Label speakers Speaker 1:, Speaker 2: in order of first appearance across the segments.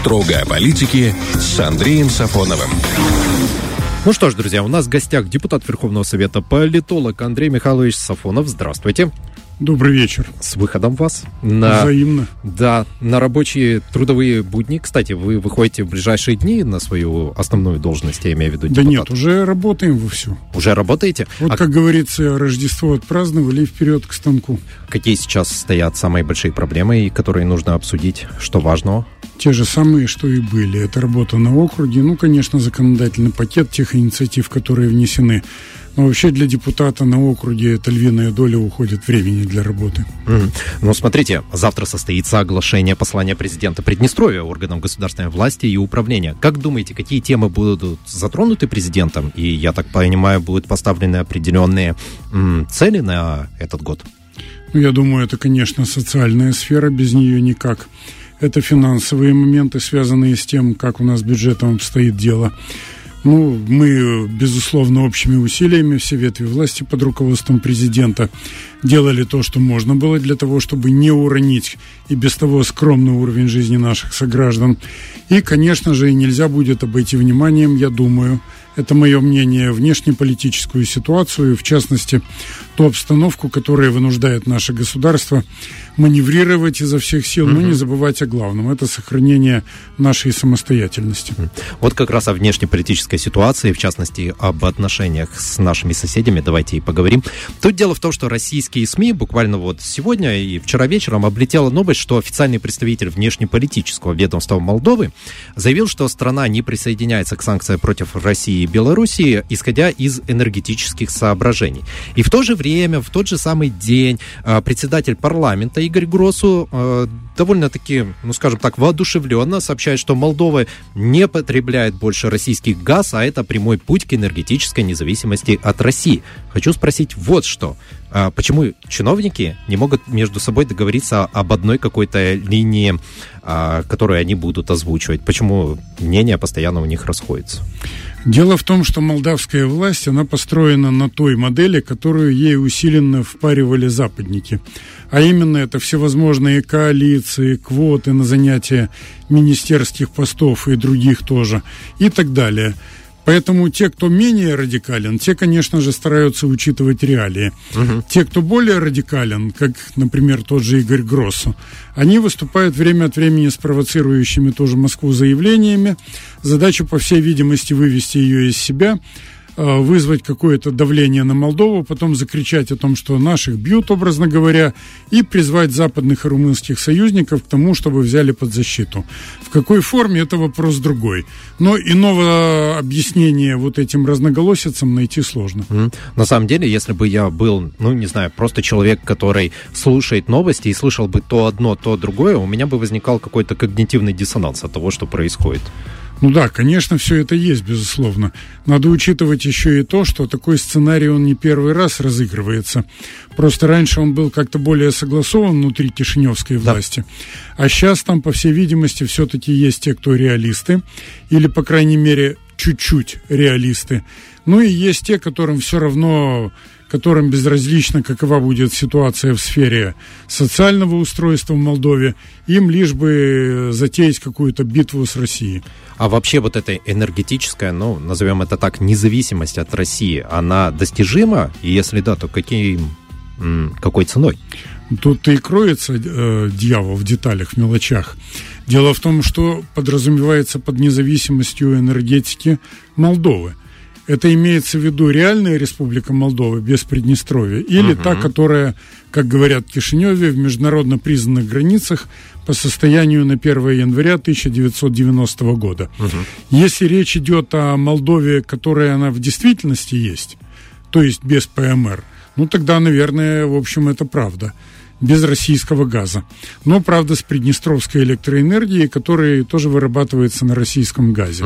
Speaker 1: Строго о политике с Андреем Сафоновым.
Speaker 2: Ну что ж, друзья, у нас в гостях депутат Верховного Совета, политолог Андрей Михайлович Сафонов. Здравствуйте.
Speaker 3: Добрый вечер.
Speaker 2: С выходом вас. На,
Speaker 3: Взаимно.
Speaker 2: Да, на рабочие трудовые будни. Кстати, вы выходите в ближайшие дни на свою основную должность, я имею в виду
Speaker 3: Да
Speaker 2: депутат.
Speaker 3: нет, уже работаем вовсю.
Speaker 2: Уже работаете?
Speaker 3: Вот,
Speaker 2: а
Speaker 3: как говорится, Рождество отпраздновали и вперед к станку.
Speaker 2: какие сейчас стоят самые большие проблемы, и которые нужно обсудить? Что важного?
Speaker 3: Те же самые, что и были. Это работа на округе, ну, конечно, законодательный пакет тех инициатив, которые внесены. Но вообще для депутата на округе это львиная доля уходит времени для работы.
Speaker 2: Мгм. Ну, смотрите, завтра состоится оглашение послания президента Приднестровья органам государственной власти и управления. Как думаете, какие темы будут затронуты президентом? И, я так понимаю, будут поставлены определенные м, цели на этот год?
Speaker 3: Ну, я думаю, это, конечно, социальная сфера, без нее никак. Это финансовые моменты, связанные с тем, как у нас с бюджетом обстоит дело. Ну, мы, безусловно, общими усилиями, все ветви власти под руководством президента делали то, что можно было для того, чтобы не уронить и без того скромный уровень жизни наших сограждан. И, конечно же, нельзя будет обойти вниманием, я думаю, это мое мнение, внешнеполитическую ситуацию, в частности, ту обстановку, которая вынуждает наше государство маневрировать изо всех сил, но не забывать о главном. Это сохранение нашей самостоятельности.
Speaker 2: Вот как раз о внешнеполитической ситуации, в частности, об отношениях с нашими соседями, давайте и поговорим. Тут дело в том, что российские СМИ буквально вот сегодня и вчера вечером облетела новость, что официальный представитель внешнеполитического ведомства Молдовы заявил, что страна не присоединяется к санкциям против России и Белоруссии, исходя из энергетических соображений. И в то же время, в тот же самый день, э, председатель парламента Игорь Гросу э, довольно-таки, ну скажем так, воодушевленно сообщает, что Молдова не потребляет больше российский газ, а это прямой путь к энергетической независимости от России. Хочу спросить вот что. А Почему чиновники не могут между собой договориться об одной какой-то линии, а, которую они будут озвучивать? Почему мнения постоянно у них расходятся?
Speaker 3: Дело в том, что молдавская власть, она построена на той модели, которую ей усиленно впаривали западники. А именно это всевозможные коалиции, квоты на занятие министерских постов и других тоже и так далее. Поэтому те, кто менее радикален, те, конечно же, стараются учитывать реалии. Те, кто более радикален, как, например, тот же Игорь Гроссу, они выступают время от времени с провоцирующими тоже Москву заявлениями. Задача, по всей видимости, вывести ее из себя, вызвать какое-то давление на Молдову, потом закричать о том, что наших бьют, образно говоря, и призвать западных и румынских союзников к тому, чтобы взяли под защиту. В какой форме, это вопрос другой. Но иного объяснения вот этим разноголосицам найти сложно.
Speaker 2: М. На самом деле, если бы я был, ну, не знаю, просто человек, который слушает новости и слышал бы то одно, то другое, у меня бы возникал какой-то когнитивный диссонанс от того, что происходит.
Speaker 3: Ну да, конечно, все это есть, безусловно. Надо учитывать еще и то, что такой сценарий, он не первый раз разыгрывается. Просто раньше он был как-то более согласован внутри Кишиневской власти. А сейчас там, по всей видимости, все-таки есть те, кто реалисты, или, по крайней мере, чуть-чуть реалисты. Ну и есть те, которым все равно которым безразлично, какова будет ситуация в сфере социального устройства в Молдове, им лишь бы затеять какую-то битву с Россией.
Speaker 2: А вообще вот эта энергетическая, ну, назовем это так, независимость от России, она достижима? И если да, то каким, какой ценой?
Speaker 3: Тут и кроется э, дьявол в деталях, в мелочах. Дело в том, что подразумевается под независимостью энергетики Молдовы. Это имеется в виду реальная республика Молдова без Приднестровья или та, которая, как говорят в Кишиневе, в международно признанных границах по состоянию на 1 января 1990 года. Если речь идет о Молдове, которая она в действительности есть, то есть без ПМР, ну тогда, наверное, в общем, это правда без российского газа. Но, правда, с приднестровской электроэнергией, которая тоже вырабатывается на российском газе.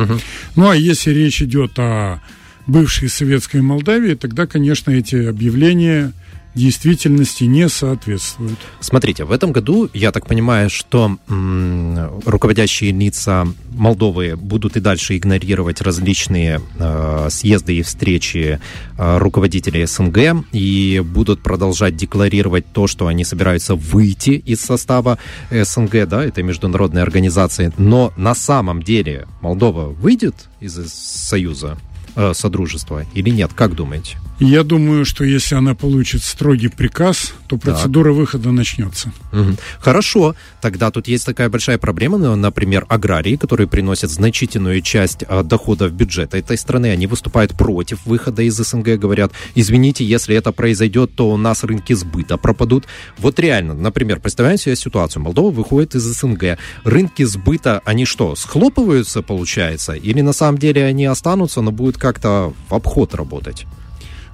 Speaker 3: Ну, а если речь идет о бывшей советской Молдавии, тогда, конечно, эти объявления действительности не соответствуют.
Speaker 2: Смотрите, в этом году, я так понимаю, что м, руководящие лица Молдовы будут и дальше игнорировать различные э, съезды и встречи э, руководителей СНГ и будут продолжать декларировать то, что они собираются выйти из состава СНГ, да, этой международной организации. Но на самом деле Молдова выйдет из Союза? Э, Содружества или нет? Как думаете?
Speaker 3: Я думаю, что если она получит строгий приказ, то процедура так. выхода начнется.
Speaker 2: Угу. Хорошо. Тогда тут есть такая большая проблема, например, аграрии, которые приносят значительную часть а, доходов бюджета этой страны. Они выступают против выхода из СНГ, говорят, извините, если это произойдет, то у нас рынки сбыта пропадут. Вот реально, например, представляем себе ситуацию. Молдова выходит из СНГ. Рынки сбыта, они что, схлопываются, получается? Или на самом деле они останутся, но будут как-то в обход работать?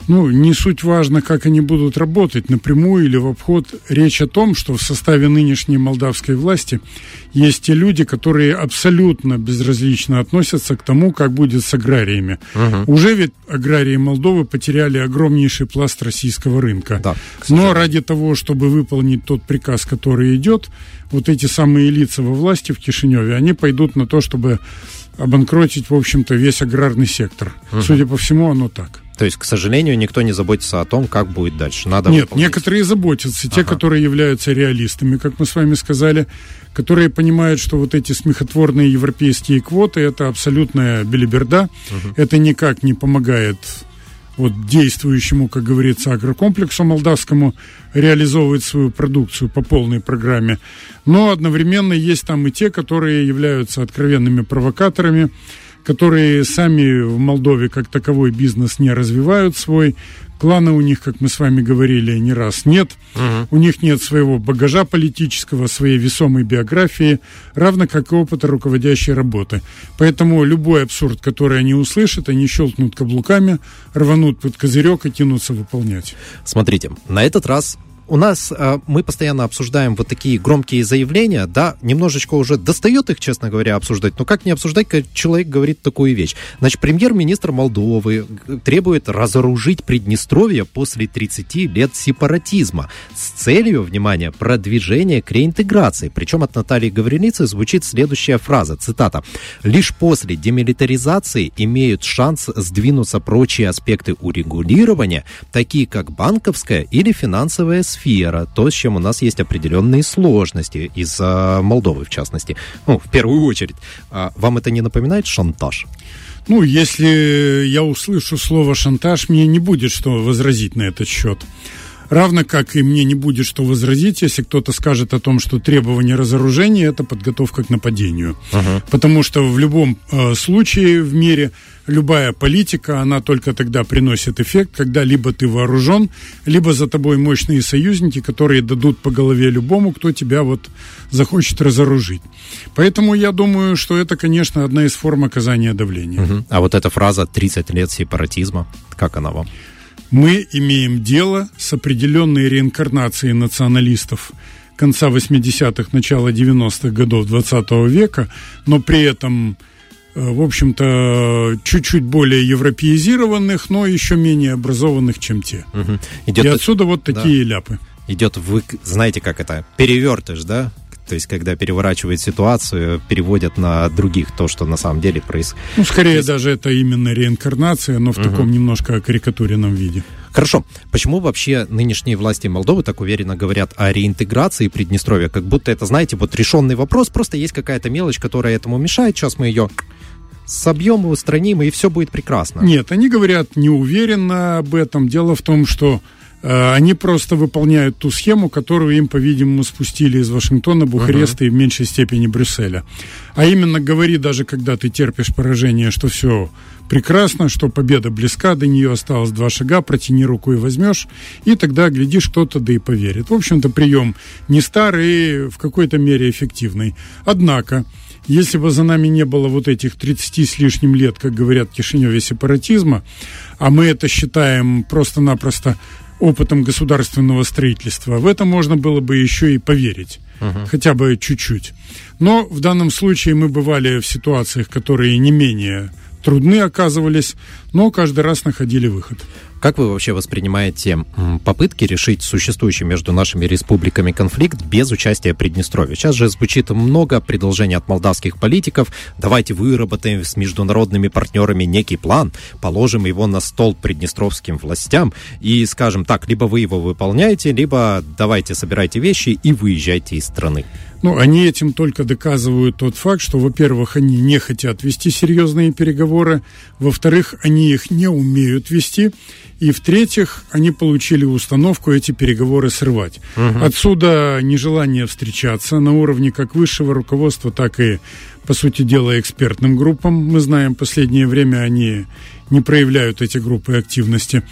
Speaker 3: Ну, не суть важно, как они будут работать, напрямую или в обход. Речь о том, что в составе нынешней молдавской власти есть те люди, которые абсолютно безразлично относятся к тому, как будет с аграриями. Угу. Уже ведь аграрии Молдовы потеряли огромнейший пласт российского рынка. Да, Но ради того, чтобы выполнить тот приказ, который идет, вот эти самые лица во власти в Кишиневе, они пойдут на то, чтобы обанкротить, в общем-то, весь аграрный сектор. Угу. Судя по всему, оно так.
Speaker 2: То есть, к сожалению, никто не заботится о том, как будет дальше. Надо
Speaker 3: Нет, выполнить. некоторые заботятся, те, ага. которые являются реалистами, как мы с вами сказали, которые понимают, что вот эти смехотворные европейские квоты это абсолютная белиберда, угу. это никак не помогает вот действующему, как говорится, агрокомплексу молдавскому реализовывать свою продукцию по полной программе. Но одновременно есть там и те, которые являются откровенными провокаторами, которые сами в Молдове как таковой бизнес не развивают свой. Клана у них, как мы с вами говорили не раз, нет. Угу. У них нет своего багажа политического, своей весомой биографии, равно как и опыта руководящей работы. Поэтому любой абсурд, который они услышат, они щелкнут каблуками, рванут под козырек и кинутся выполнять.
Speaker 2: Смотрите, на этот раз у нас э, мы постоянно обсуждаем вот такие громкие заявления, да, немножечко уже достает их, честно говоря, обсуждать, но как не обсуждать, когда человек говорит такую вещь? Значит, премьер-министр Молдовы требует разоружить Приднестровье после 30 лет сепаратизма с целью, внимание, продвижения к реинтеграции. Причем от Натальи Гаврилицы звучит следующая фраза, цитата. «Лишь после демилитаризации имеют шанс сдвинуться прочие аспекты урегулирования, такие как банковская или финансовая сфера сфера, то, с чем у нас есть определенные сложности из-за Молдовы, в частности. Ну, в первую очередь. А вам это не напоминает шантаж?
Speaker 3: Ну, если я услышу слово «шантаж», мне не будет что возразить на этот счет. Равно как и мне не будет что возразить, если кто-то скажет о том, что требование разоружения – это подготовка к нападению. Uh-huh. Потому что в любом э, случае в мире любая политика, она только тогда приносит эффект, когда либо ты вооружен, либо за тобой мощные союзники, которые дадут по голове любому, кто тебя вот захочет разоружить. Поэтому я думаю, что это, конечно, одна из форм оказания давления.
Speaker 2: Uh-huh. А вот эта фраза «30 лет сепаратизма», как она вам?
Speaker 3: Мы имеем дело с определенной реинкарнацией националистов конца 80-х, начала 90-х годов 20 века, но при этом э, в общем-то, чуть-чуть более европеизированных, но еще менее образованных, чем те. Угу. Идет... И отсюда вот такие да. ляпы.
Speaker 2: Идет, вы знаете, как это, перевертыш, да? То есть, когда переворачивают ситуацию, переводят на других то, что на самом деле происходит.
Speaker 3: Ну, скорее есть... даже это именно реинкарнация, но в угу. таком немножко карикатуренном виде.
Speaker 2: Хорошо. Почему вообще нынешние власти Молдовы так уверенно говорят о реинтеграции Приднестровья? Как будто это, знаете, вот решенный вопрос, просто есть какая-то мелочь, которая этому мешает. Сейчас мы ее собьем и устраним, и все будет прекрасно.
Speaker 3: Нет, они говорят неуверенно об этом. Дело в том, что они просто выполняют ту схему, которую им, по-видимому, спустили из Вашингтона, Бухареста uh-huh. и в меньшей степени Брюсселя. А именно говори, даже когда ты терпишь поражение, что все прекрасно, что победа близка, до нее осталось два шага, протяни руку и возьмешь, и тогда, глядишь, кто-то да и поверит. В общем-то, прием не старый, в какой-то мере эффективный. Однако, если бы за нами не было вот этих 30 с лишним лет, как говорят в Кишиневе, сепаратизма, а мы это считаем просто-напросто опытом государственного строительства, в это можно было бы еще и поверить, uh-huh. хотя бы чуть-чуть. Но в данном случае мы бывали в ситуациях, которые не менее трудны оказывались, но каждый раз находили выход.
Speaker 2: Как вы вообще воспринимаете попытки решить существующий между нашими республиками конфликт без участия Приднестровья? Сейчас же звучит много предложений от молдавских политиков. Давайте выработаем с международными партнерами некий план, положим его на стол приднестровским властям и скажем так, либо вы его выполняете, либо давайте собирайте вещи и выезжайте из страны.
Speaker 3: Ну, они этим только доказывают тот факт, что, во-первых, они не хотят вести серьезные переговоры, во-вторых, они их не умеют вести, и в-третьих, они получили установку эти переговоры срывать. Угу. Отсюда нежелание встречаться на уровне как высшего руководства, так и, по сути дела, экспертным группам. Мы знаем, в последнее время они не проявляют эти группы активности.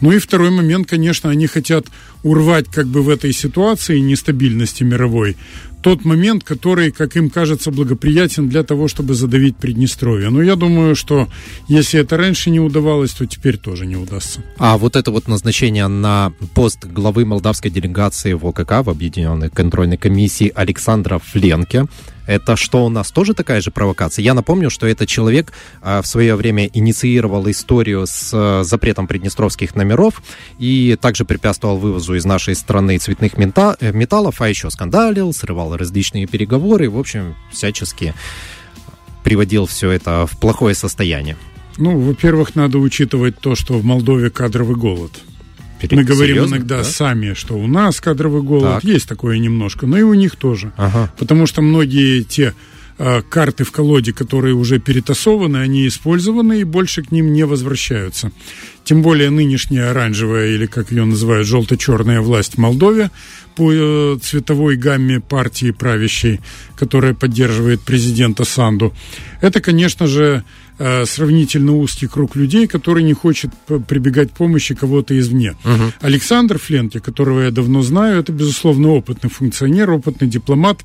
Speaker 3: Ну и второй момент, конечно, они хотят урвать как бы в этой ситуации нестабильности мировой тот момент, который, как им кажется, благоприятен для того, чтобы задавить Приднестровье. Но я думаю, что если это раньше не удавалось, то теперь тоже не удастся.
Speaker 2: А вот это вот назначение на пост главы молдавской делегации в ОКК, в Объединенной контрольной комиссии Александра Фленке, это что у нас тоже такая же провокация? Я напомню, что этот человек а, в свое время инициировал историю с а, запретом приднестровских номеров и также препятствовал вывозу из нашей страны цветных мета э, металлов, а еще скандалил, срывал различные переговоры, в общем, всячески приводил все это в плохое состояние.
Speaker 3: Ну, во-первых, надо учитывать то, что в Молдове кадровый голод. Мы говорим Серьезно? иногда да? сами, что у нас кадровый голод, так. есть такое немножко, но и у них тоже. Ага. Потому что многие те карты в колоде, которые уже перетасованы, они использованы и больше к ним не возвращаются. Тем более нынешняя оранжевая, или как ее называют, желто-черная власть в Молдове по э, цветовой гамме партии правящей, которая поддерживает президента Санду. Это, конечно же, Э, сравнительно узкий круг людей, который не хочет прибегать к помощи кого-то извне. Угу. Александр Фленке, которого я давно знаю, это, безусловно, опытный функционер, опытный дипломат,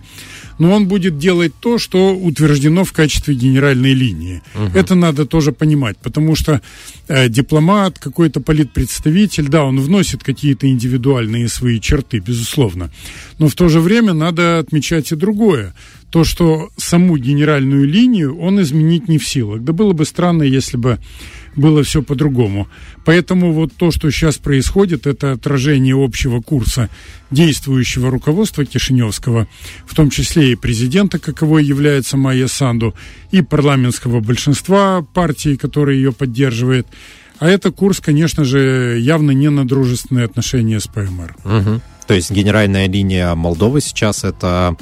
Speaker 3: но он будет делать то, что утверждено в качестве генеральной линии. Угу. Это надо тоже понимать, потому что э, дипломат, какой-то политпредставитель, да, он вносит какие-то индивидуальные свои черты, безусловно, но в то же время надо отмечать и другое то, что саму генеральную линию он изменить не в силах. Да было бы странно, если бы было все по-другому. Поэтому вот то, что сейчас происходит, это отражение общего курса действующего руководства Кишиневского, в том числе и президента, каковой является Майя Санду, и парламентского большинства партии, которая ее поддерживает. А это курс, конечно же, явно не на дружественные отношения с ПМР.
Speaker 2: Угу. То есть генеральная линия Молдовы сейчас это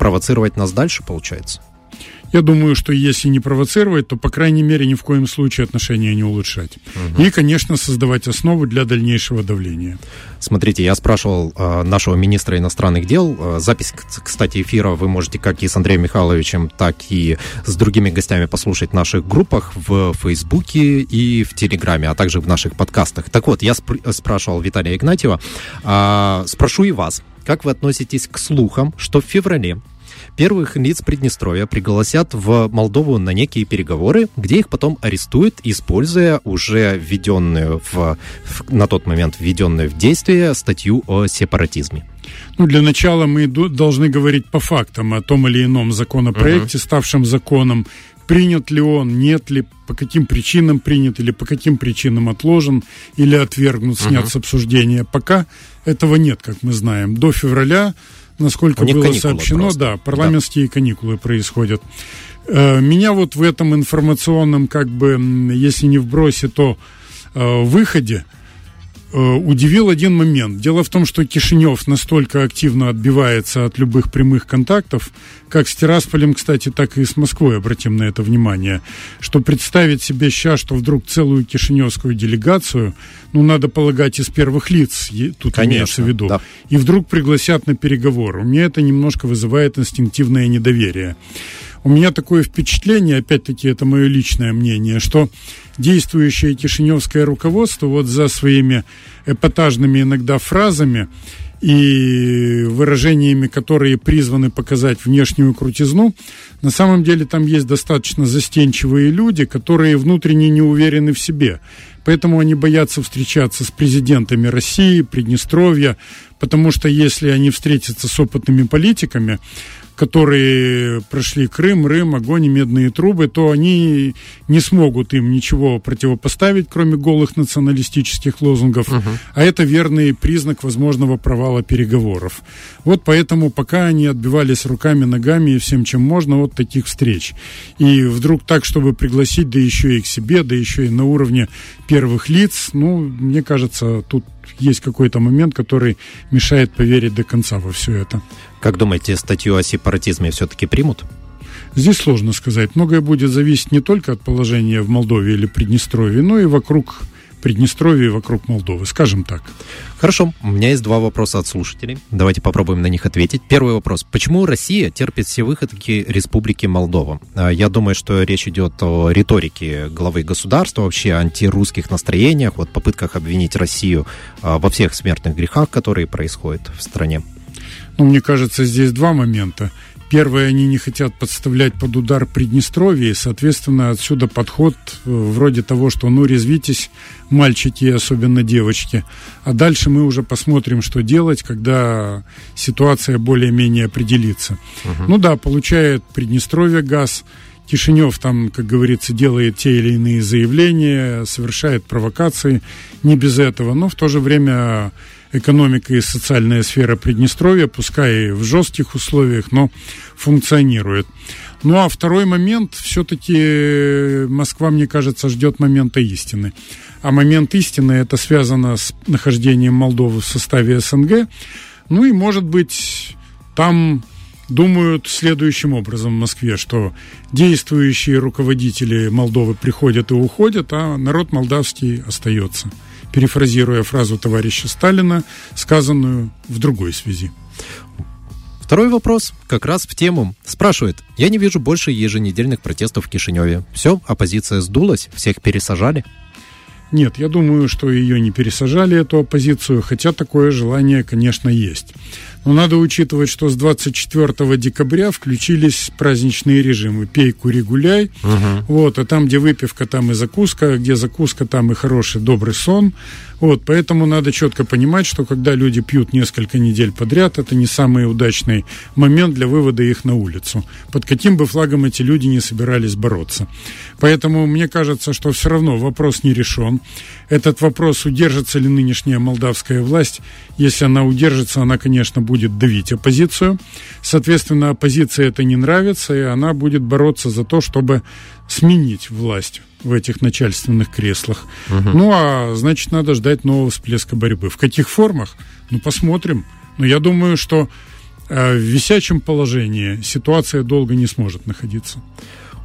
Speaker 2: провоцировать нас дальше, получается?
Speaker 3: Я думаю, что если не провоцировать, то, по крайней мере, ни в коем случае отношения не улучшать. Угу. И, конечно, создавать основу для дальнейшего давления.
Speaker 2: Смотрите, я спрашивал э, нашего министра иностранных дел. Э, запись, кстати, эфира вы можете как и с Андреем Михайловичем, так и с другими гостями послушать в наших группах в Фейсбуке и в Телеграме, а также в наших подкастах. Так вот, я спр- спрашивал Виталия Игнатьева. Э, спрошу и вас. Как вы относитесь к слухам, что в феврале первых лиц Приднестровья пригласят в Молдову на некие переговоры, где их потом арестуют, используя уже введенную в, в на тот момент введенную в действие статью о сепаратизме.
Speaker 3: Ну, для начала мы должны говорить по фактам о том или ином законопроекте, угу. ставшем законом, принят ли он, нет ли, по каким причинам принят или по каким причинам отложен или отвергнут, снят угу. с обсуждения. Пока этого нет, как мы знаем. До февраля насколько было сообщено, просто. да, парламентские да. каникулы происходят. Э, меня вот в этом информационном, как бы, если не вбросе, то э, выходе удивил один момент. Дело в том, что Кишинев настолько активно отбивается от любых прямых контактов, как с Тирасполем, кстати, так и с Москвой, обратим на это внимание, что представить себе сейчас, что вдруг целую кишиневскую делегацию, ну, надо полагать, из первых лиц, тут Конечно, имеется в виду, да. и вдруг пригласят на переговоры. У меня это немножко вызывает инстинктивное недоверие. У меня такое впечатление, опять-таки, это мое личное мнение, что действующее кишиневское руководство вот за своими эпатажными иногда фразами и выражениями, которые призваны показать внешнюю крутизну, на самом деле там есть достаточно застенчивые люди, которые внутренне не уверены в себе. Поэтому они боятся встречаться с президентами России, Приднестровья, потому что если они встретятся с опытными политиками, которые прошли Крым, Рым, огонь и медные трубы, то они не смогут им ничего противопоставить, кроме голых националистических лозунгов. Угу. А это верный признак возможного провала переговоров. Вот поэтому пока они отбивались руками, ногами и всем, чем можно, от таких встреч. И вдруг так, чтобы пригласить, да еще и к себе, да еще и на уровне первых лиц, ну, мне кажется, тут есть какой-то момент, который мешает поверить до конца во все это.
Speaker 2: Как думаете, статью о сепаратизме все-таки примут?
Speaker 3: Здесь сложно сказать. Многое будет зависеть не только от положения в Молдове или Приднестровье, но и вокруг Приднестровья и вокруг Молдовы, скажем так.
Speaker 2: Хорошо, у меня есть два вопроса от слушателей. Давайте попробуем на них ответить. Первый вопрос. Почему Россия терпит все выходки Республики Молдова? А, я думаю, что речь идет о риторике главы государства, вообще антирусских настроениях, вот попытках обвинить Россию а, во всех смертных грехах, которые происходят в стране.
Speaker 3: Ну, мне кажется, здесь два момента. Первое, они не хотят подставлять под удар Приднестровье, и, соответственно, отсюда подход э, вроде того, что ну резвитесь, мальчики, особенно девочки. А дальше мы уже посмотрим, что делать, когда ситуация более-менее определится. Угу. Ну да, получает Приднестровье газ, Кишинев там, как говорится, делает те или иные заявления, совершает провокации, не без этого, но в то же время экономика и социальная сфера Приднестровья, пускай и в жестких условиях, но функционирует. Ну а второй момент, все-таки Москва, мне кажется, ждет момента истины. А момент истины это связано с нахождением Молдовы в составе СНГ. Ну и, может быть, там думают следующим образом в Москве, что действующие руководители Молдовы приходят и уходят, а народ молдавский остается перефразируя фразу товарища Сталина, сказанную в другой связи.
Speaker 2: Второй вопрос как раз в тему. Спрашивает, я не вижу больше еженедельных протестов в Кишиневе. Все, оппозиция сдулась, всех пересажали?
Speaker 3: Нет, я думаю, что ее не пересажали, эту оппозицию, хотя такое желание, конечно, есть. Но надо учитывать, что с 24 декабря включились праздничные режимы. Пей, кури, гуляй. Угу. Вот, а там, где выпивка, там и закуска, где закуска, там и хороший, добрый сон. Вот, поэтому надо четко понимать, что когда люди пьют несколько недель подряд, это не самый удачный момент для вывода их на улицу. Под каким бы флагом эти люди не собирались бороться. Поэтому мне кажется, что все равно вопрос не решен. Этот вопрос, удержится ли нынешняя молдавская власть, если она удержится, она, конечно, будет давить оппозицию. Соответственно, оппозиции это не нравится, и она будет бороться за то, чтобы сменить власть в этих начальственных креслах. Угу. Ну, а значит, надо ждать нового всплеска борьбы. В каких формах? Ну, посмотрим. Но я думаю, что э, в висячем положении ситуация долго не сможет находиться.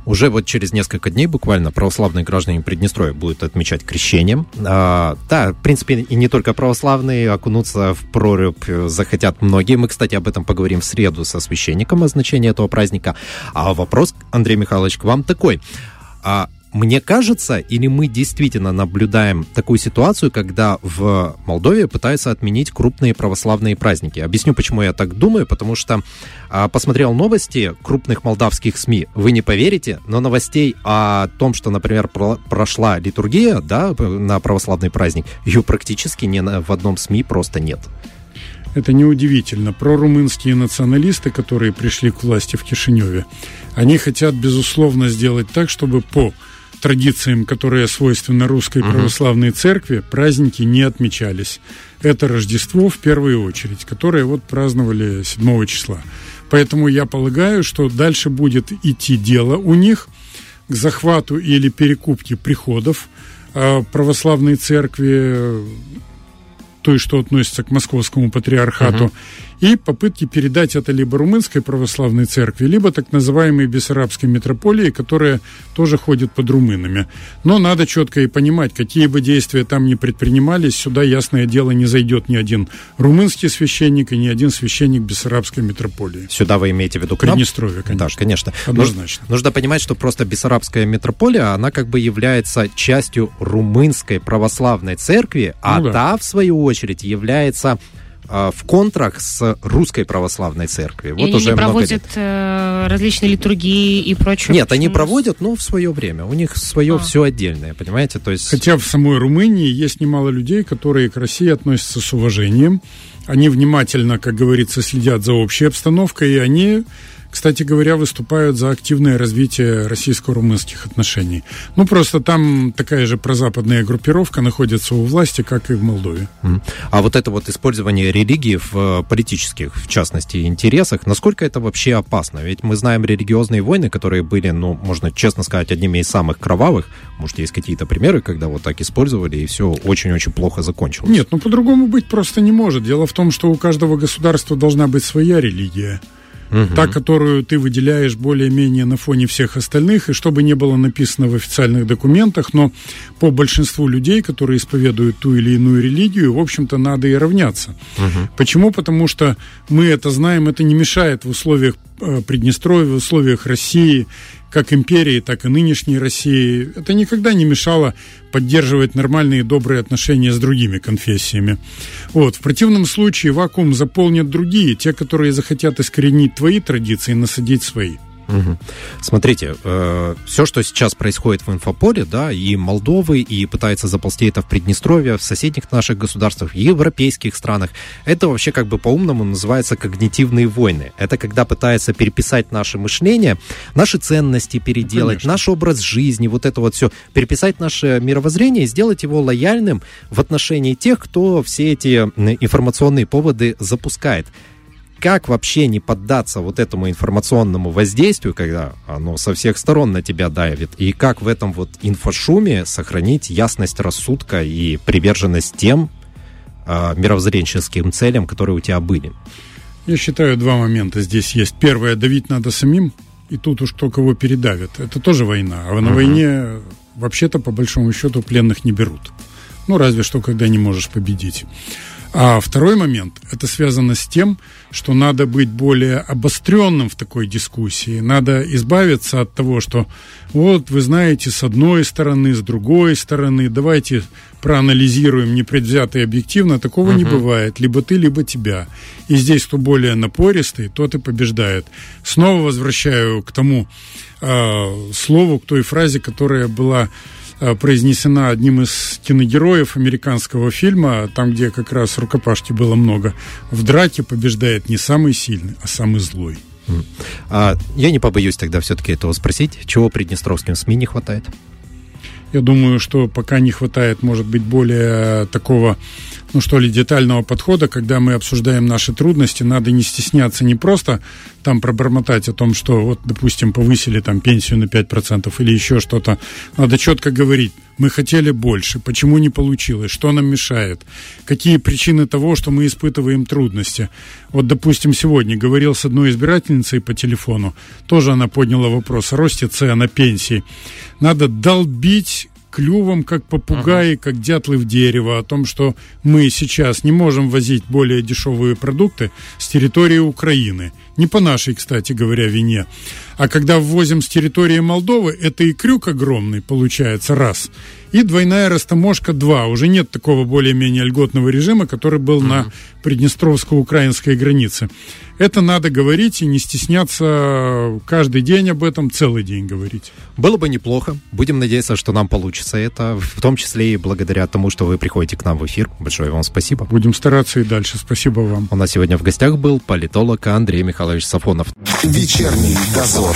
Speaker 2: Уже вот через несколько дней буквально православные граждане Приднестровья будут отмечать крещением. А, да, в принципе, и не только православные окунуться в прорубь захотят многие. Мы, кстати, об этом поговорим в среду со священником о значении этого праздника. А вопрос, Андрей Михайлович, к вам такой. А мне кажется, или мы действительно наблюдаем такую ситуацию, когда в Молдове пытаются отменить крупные православные праздники. Объясню, почему я так думаю, потому что а, посмотрел новости крупных молдавских СМИ. Вы не поверите, но новостей о том, что, например, про прошла литургия да, на православный праздник, ее практически ни в одном СМИ просто нет.
Speaker 3: Это неудивительно. Прорумынские националисты, которые пришли к власти в Кишиневе, они хотят, безусловно, сделать так, чтобы по традициям, которые свойственны русской православной церкви, праздники не отмечались. Это Рождество в первую очередь, которое вот праздновали 7 числа. Поэтому я полагаю, что дальше будет идти дело у них к захвату или перекупке приходов а православной церкви, той, что относится к московскому патриархату, uh-huh и попытки передать это либо румынской православной церкви, либо так называемой бессарабской митрополии, которая тоже ходит под румынами. Но надо четко и понимать, какие бы действия там ни предпринимались, сюда, ясное дело, не зайдет ни один румынский священник и ни один священник бессарабской митрополии.
Speaker 2: Сюда вы имеете в виду
Speaker 3: к Приднестровье, конечно.
Speaker 2: Да, конечно.
Speaker 3: Однозначно.
Speaker 2: Нужно, нужно понимать, что просто бессарабская митрополия, она как бы является частью румынской православной церкви, а ну, да. та, в свою очередь, является в контрах с русской православной.
Speaker 4: Вот и уже они не проводят лет. Э, различные литургии и прочее?
Speaker 2: Нет, они проводят, но в свое время. У них свое а. все отдельное, понимаете? То есть...
Speaker 3: Хотя в самой Румынии есть немало людей, которые к России относятся с уважением. Они внимательно, как говорится, следят за общей обстановкой, и они кстати говоря, выступают за активное развитие российско-румынских отношений. Ну, просто там такая же прозападная группировка находится у власти, как и в Молдове.
Speaker 2: А вот это вот использование религии в э, политических, в частности, интересах, насколько это вообще опасно? Ведь мы знаем религиозные войны, которые были, ну, можно честно сказать, одними из самых кровавых. Может, есть какие-то примеры, когда вот так использовали, и все очень-очень плохо закончилось?
Speaker 3: Нет, ну по-другому быть просто не может. Дело в том, что у каждого государства должна быть своя религия угу. та, которую ты выделяешь более-менее на фоне всех остальных, и чтобы не было написано в официальных документах, но по большинству людей, которые исповедуют ту или иную религию, в общем-то, надо и равняться. Угу. Почему? Потому что мы это знаем, это не мешает в условиях э, Приднестровья, в условиях России, как империи, так и нынешней России, это никогда не мешало поддерживать нормальные добрые отношения с другими конфессиями. Вот. В противном случае вакуум заполнят другие, те, которые захотят искоренить твои традиции и насадить свои.
Speaker 2: Угу. Смотрите, э, все, что сейчас происходит в инфополе, да, и Молдовы, и пытается заползти это в Приднестровье, в соседних наших государствах, в европейских странах, это вообще как бы по-умному называется когнитивные войны. Это когда пытается переписать наше мышление, наши ценности переделать, Конечно. наш образ жизни, вот это вот все, переписать наше мировоззрение и сделать его лояльным в отношении тех, кто все эти информационные поводы запускает как вообще не поддаться вот этому информационному воздействию, когда оно со всех сторон на тебя давит, и как в этом вот инфошуме сохранить ясность рассудка и приверженность тем э, мировоззренческим целям, которые у тебя были?
Speaker 3: Я считаю, два момента здесь есть. Первое, давить надо самим, и тут уж кто кого передавит. Это тоже война. А на uh войне вообще-то, по большому счету, пленных не берут. Ну, разве что, когда не можешь победить. А второй момент, это связано с тем, что надо быть более обостренным в такой дискуссии. Надо избавиться от того, что вот вы знаете, с одной стороны, с другой стороны, давайте проанализируем непредвзято и объективно. Такого uh-huh. не бывает. Либо ты, либо тебя. И здесь кто более напористый, тот и побеждает. Снова возвращаю к тому э, слову, к той фразе, которая была произнесена одним из киногероев американского фильма, там, где как раз рукопашки было много. В драке побеждает не самый сильный, а самый злой.
Speaker 2: А, я не побоюсь тогда все-таки этого спросить. Чего приднестровским СМИ не хватает?
Speaker 3: Я думаю, что пока не хватает, может быть, более такого ну что ли, детального подхода, когда мы обсуждаем наши трудности, надо не стесняться не просто там пробормотать о том, что вот, допустим, повысили там пенсию на 5% или еще что-то. Надо четко говорить, мы хотели больше, почему не получилось, что нам мешает, какие причины того, что мы испытываем трудности. Вот, допустим, сегодня говорил с одной избирательницей по телефону, тоже она подняла вопрос о росте цен на пенсии. Надо долбить клювом, как попугаи, ага. как дятлы в дерево, о том, что мы сейчас не можем возить более дешевые продукты с территории Украины. Не по нашей, кстати говоря, вине. А когда ввозим с территории Молдовы, это и крюк огромный получается, раз. И двойная растаможка, два. Уже нет такого более-менее льготного режима, который был ага. на приднестровско-украинской границе. Это надо говорить и не стесняться каждый день об этом, целый день говорить.
Speaker 2: Было бы неплохо. Будем надеяться, что нам получится это, в том числе и благодаря тому, что вы приходите к нам в эфир. Большое вам спасибо.
Speaker 3: Будем стараться и дальше. Спасибо вам.
Speaker 2: У нас сегодня в гостях был политолог Андрей Михайлович Сафонов.
Speaker 1: Вечерний дозор.